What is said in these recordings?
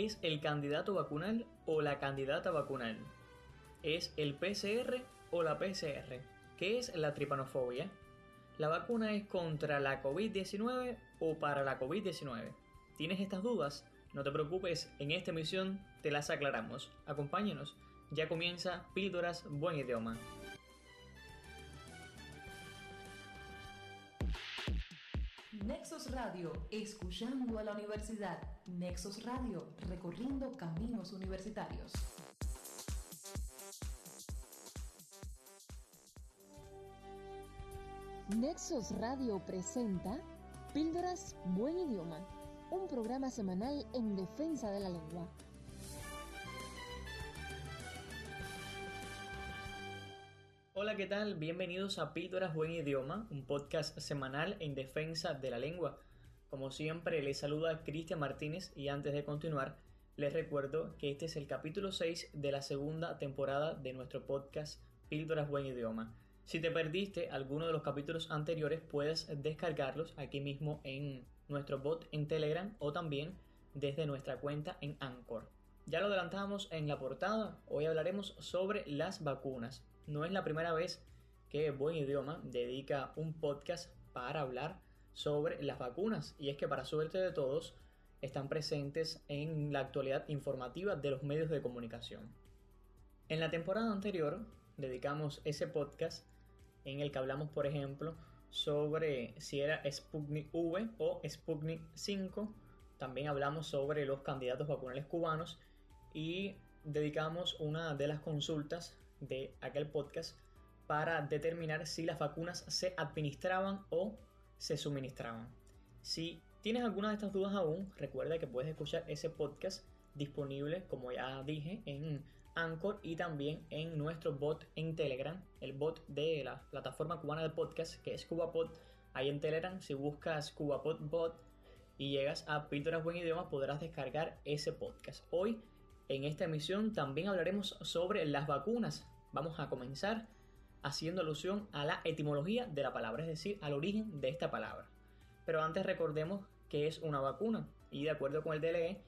¿Es el candidato vacunal o la candidata vacunal? ¿Es el PCR o la PCR? ¿Qué es la tripanofobia? ¿La vacuna es contra la COVID-19 o para la COVID-19? ¿Tienes estas dudas? No te preocupes, en esta emisión te las aclaramos. Acompáñenos, ya comienza Píldoras Buen Idioma. Nexos Radio, escuchando a la universidad. Nexos Radio, recorriendo caminos universitarios. Nexos Radio presenta Píldoras Buen Idioma, un programa semanal en defensa de la lengua. ¿Qué tal? Bienvenidos a Píldoras Buen Idioma, un podcast semanal en defensa de la lengua. Como siempre, les saluda Cristian Martínez y antes de continuar, les recuerdo que este es el capítulo 6 de la segunda temporada de nuestro podcast Píldoras Buen Idioma. Si te perdiste alguno de los capítulos anteriores, puedes descargarlos aquí mismo en nuestro bot en Telegram o también desde nuestra cuenta en Anchor. Ya lo adelantamos en la portada, hoy hablaremos sobre las vacunas. No es la primera vez que Buen Idioma dedica un podcast para hablar sobre las vacunas y es que para suerte de todos están presentes en la actualidad informativa de los medios de comunicación. En la temporada anterior dedicamos ese podcast en el que hablamos por ejemplo sobre si era Sputnik V o Sputnik 5. También hablamos sobre los candidatos vacunales cubanos y dedicamos una de las consultas de aquel podcast para determinar si las vacunas se administraban o se suministraban. Si tienes alguna de estas dudas aún, recuerda que puedes escuchar ese podcast disponible, como ya dije, en Anchor y también en nuestro bot en Telegram, el bot de la plataforma cubana de podcast que es CubaPod. Ahí en Telegram, si buscas CubaPod Bot y llegas a Píldoras Buen Idioma, podrás descargar ese podcast. Hoy en esta emisión también hablaremos sobre las vacunas. Vamos a comenzar haciendo alusión a la etimología de la palabra, es decir, al origen de esta palabra. Pero antes recordemos que es una vacuna y de acuerdo con el DLE,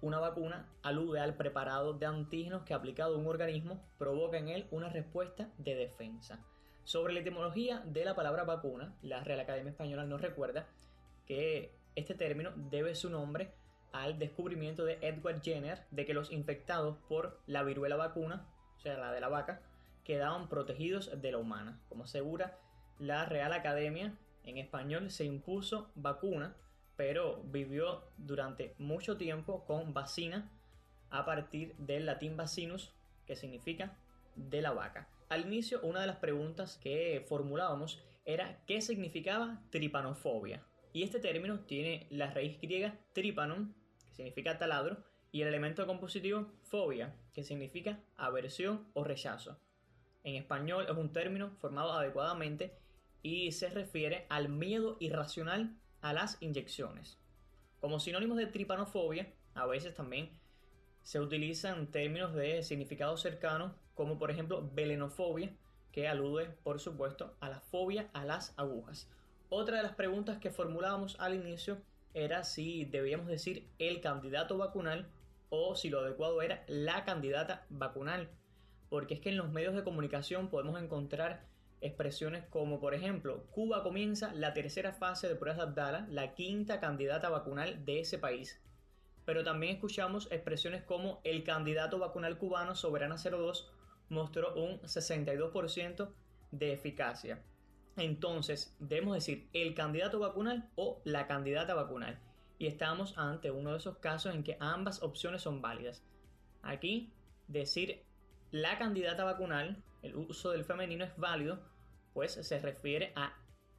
una vacuna alude al preparado de antígenos que aplicado a un organismo provoca en él una respuesta de defensa. Sobre la etimología de la palabra vacuna, la Real Academia Española nos recuerda que este término debe su nombre al descubrimiento de Edward Jenner de que los infectados por la viruela vacuna, o sea, la de la vaca, quedaban protegidos de la humana. Como asegura la Real Academia, en español se impuso vacuna, pero vivió durante mucho tiempo con vacina a partir del latín vacinus, que significa de la vaca. Al inicio, una de las preguntas que formulábamos era qué significaba tripanofobia. Y este término tiene la raíz griega tripanon, significa taladro, y el elemento compositivo fobia, que significa aversión o rechazo. En español es un término formado adecuadamente y se refiere al miedo irracional a las inyecciones. Como sinónimos de tripanofobia, a veces también se utilizan términos de significado cercano, como por ejemplo velenofobia, que alude, por supuesto, a la fobia a las agujas. Otra de las preguntas que formulábamos al inicio era si debíamos decir el candidato vacunal o si lo adecuado era la candidata vacunal. Porque es que en los medios de comunicación podemos encontrar expresiones como por ejemplo, Cuba comienza la tercera fase de pruebas de Abdala, la quinta candidata vacunal de ese país. Pero también escuchamos expresiones como el candidato vacunal cubano Soberana 02 mostró un 62% de eficacia. Entonces, debemos decir el candidato vacunal o la candidata vacunal. Y estamos ante uno de esos casos en que ambas opciones son válidas. Aquí, decir la candidata vacunal, el uso del femenino es válido, pues se refiere a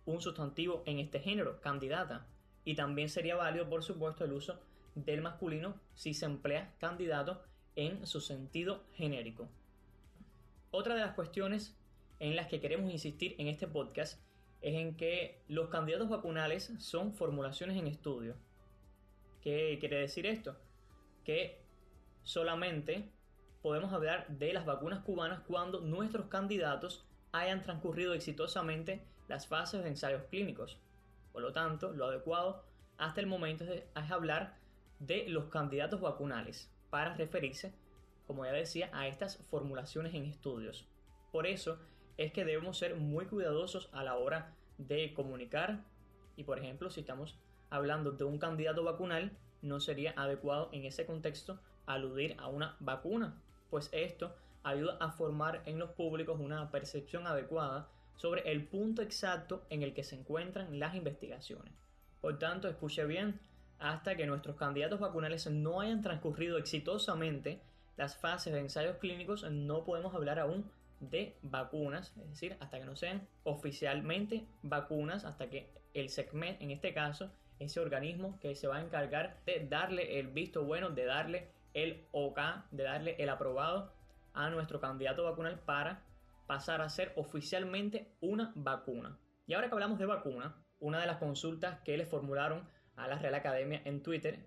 un sustantivo en este género, candidata. Y también sería válido, por supuesto, el uso del masculino si se emplea candidato en su sentido genérico. Otra de las cuestiones en las que queremos insistir en este podcast es en que los candidatos vacunales son formulaciones en estudio. ¿Qué quiere decir esto? Que solamente podemos hablar de las vacunas cubanas cuando nuestros candidatos hayan transcurrido exitosamente las fases de ensayos clínicos. Por lo tanto, lo adecuado hasta el momento es hablar de los candidatos vacunales para referirse, como ya decía, a estas formulaciones en estudios. Por eso es que debemos ser muy cuidadosos a la hora de comunicar y, por ejemplo, si estamos hablando de un candidato vacunal, no sería adecuado en ese contexto aludir a una vacuna, pues esto ayuda a formar en los públicos una percepción adecuada sobre el punto exacto en el que se encuentran las investigaciones. Por tanto, escuche bien, hasta que nuestros candidatos vacunales no hayan transcurrido exitosamente las fases de ensayos clínicos, no podemos hablar aún de vacunas, es decir, hasta que no sean oficialmente vacunas, hasta que el SECMED, en este caso, ese organismo que se va a encargar de darle el visto bueno, de darle el OK, de darle el aprobado a nuestro candidato vacunal para pasar a ser oficialmente una vacuna. Y ahora que hablamos de vacuna, una de las consultas que le formularon a la Real Academia en Twitter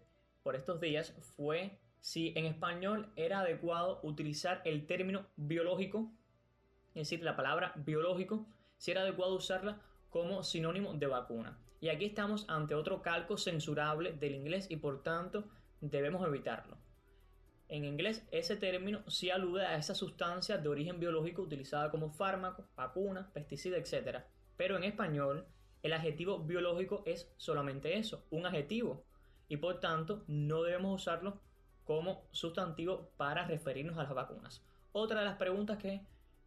por estos días fue si en español era adecuado utilizar el término biológico, es decir, la palabra biológico, si era adecuado usarla como sinónimo de vacuna. Y aquí estamos ante otro calco censurable del inglés y por tanto debemos evitarlo. En inglés ese término sí alude a esa sustancia de origen biológico utilizada como fármaco, vacuna, pesticida, etc. Pero en español el adjetivo biológico es solamente eso, un adjetivo, y por tanto no debemos usarlo como sustantivo para referirnos a las vacunas. Otra de las preguntas que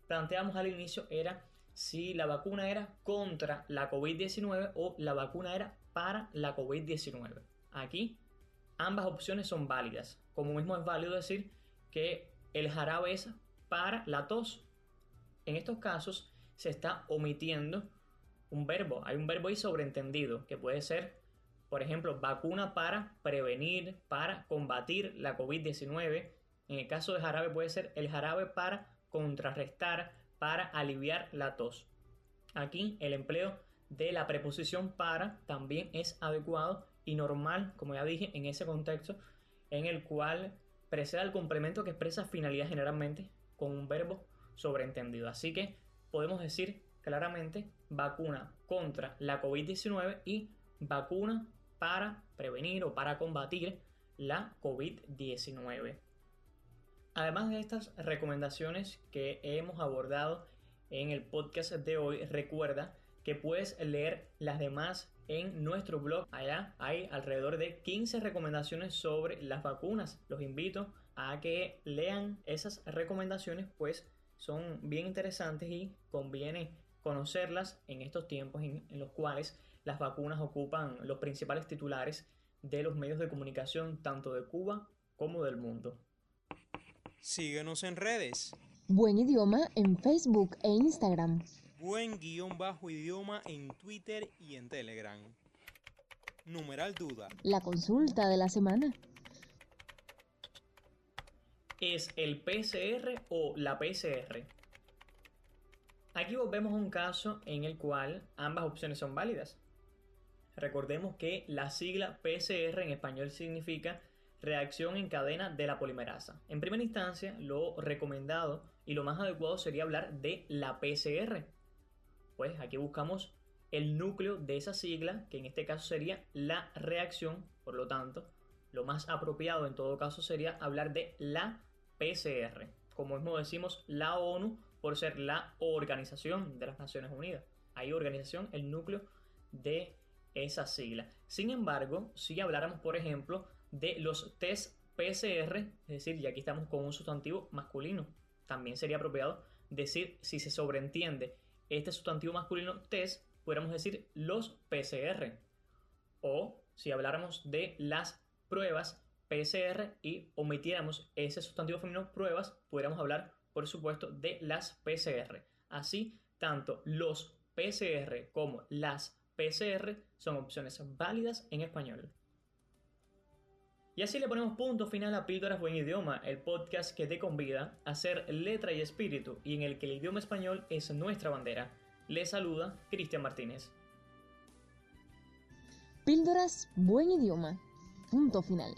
planteamos al inicio era si la vacuna era contra la COVID-19 o la vacuna era para la COVID-19. Aquí ambas opciones son válidas. Como mismo es válido decir que el jarabe es para la tos. En estos casos se está omitiendo un verbo. Hay un verbo ahí sobreentendido que puede ser, por ejemplo, vacuna para prevenir, para combatir la COVID-19. En el caso de jarabe puede ser el jarabe para contrarrestar, para aliviar la tos. Aquí el empleo de la preposición para también es adecuado y normal, como ya dije, en ese contexto en el cual precede el complemento que expresa finalidad generalmente con un verbo sobreentendido. Así que podemos decir claramente vacuna contra la COVID-19 y vacuna para prevenir o para combatir la COVID-19. Además de estas recomendaciones que hemos abordado en el podcast de hoy, recuerda que puedes leer las demás en nuestro blog. Allá hay alrededor de 15 recomendaciones sobre las vacunas. Los invito a que lean esas recomendaciones, pues son bien interesantes y conviene conocerlas en estos tiempos en, los cuales las vacunas ocupan los principales titulares de los medios de comunicación tanto de Cuba como del mundo. Síguenos en redes. Buen idioma en Facebook e Instagram. Buen guion bajo idioma en Twitter y en Telegram. Numeral duda. La consulta de la semana. ¿Es el PCR o la PCR? Aquí volvemos a un caso en el cual ambas opciones son válidas. Recordemos que la sigla PCR en español significa reacción en cadena de la polimerasa. En primera instancia, lo recomendado y lo más adecuado sería hablar de la PCR. Pues aquí buscamos el núcleo de esa sigla, que en este caso sería la reacción, por lo tanto, lo más apropiado en todo caso sería hablar de la PCR. Como mismo decimos, la ONU por ser la Organización de las Naciones Unidas. Hay organización, el núcleo de esa sigla. Sin embargo, si habláramos, por ejemplo, de los test PCR, es decir, y aquí estamos con un sustantivo masculino, también sería apropiado decir si se sobreentiende este sustantivo masculino test, podríamos decir los PCR. O si habláramos de las pruebas PCR y omitiéramos ese sustantivo femenino pruebas, podríamos hablar, por supuesto, de las PCR. Así, tanto los PCR como las PCR son opciones válidas en español. Y así le ponemos punto final a Píldoras Buen Idioma, el podcast que te convida a ser letra y espíritu y en el que el idioma español es nuestra bandera. Le saluda Cristian Martínez. Píldoras Buen Idioma. Punto final.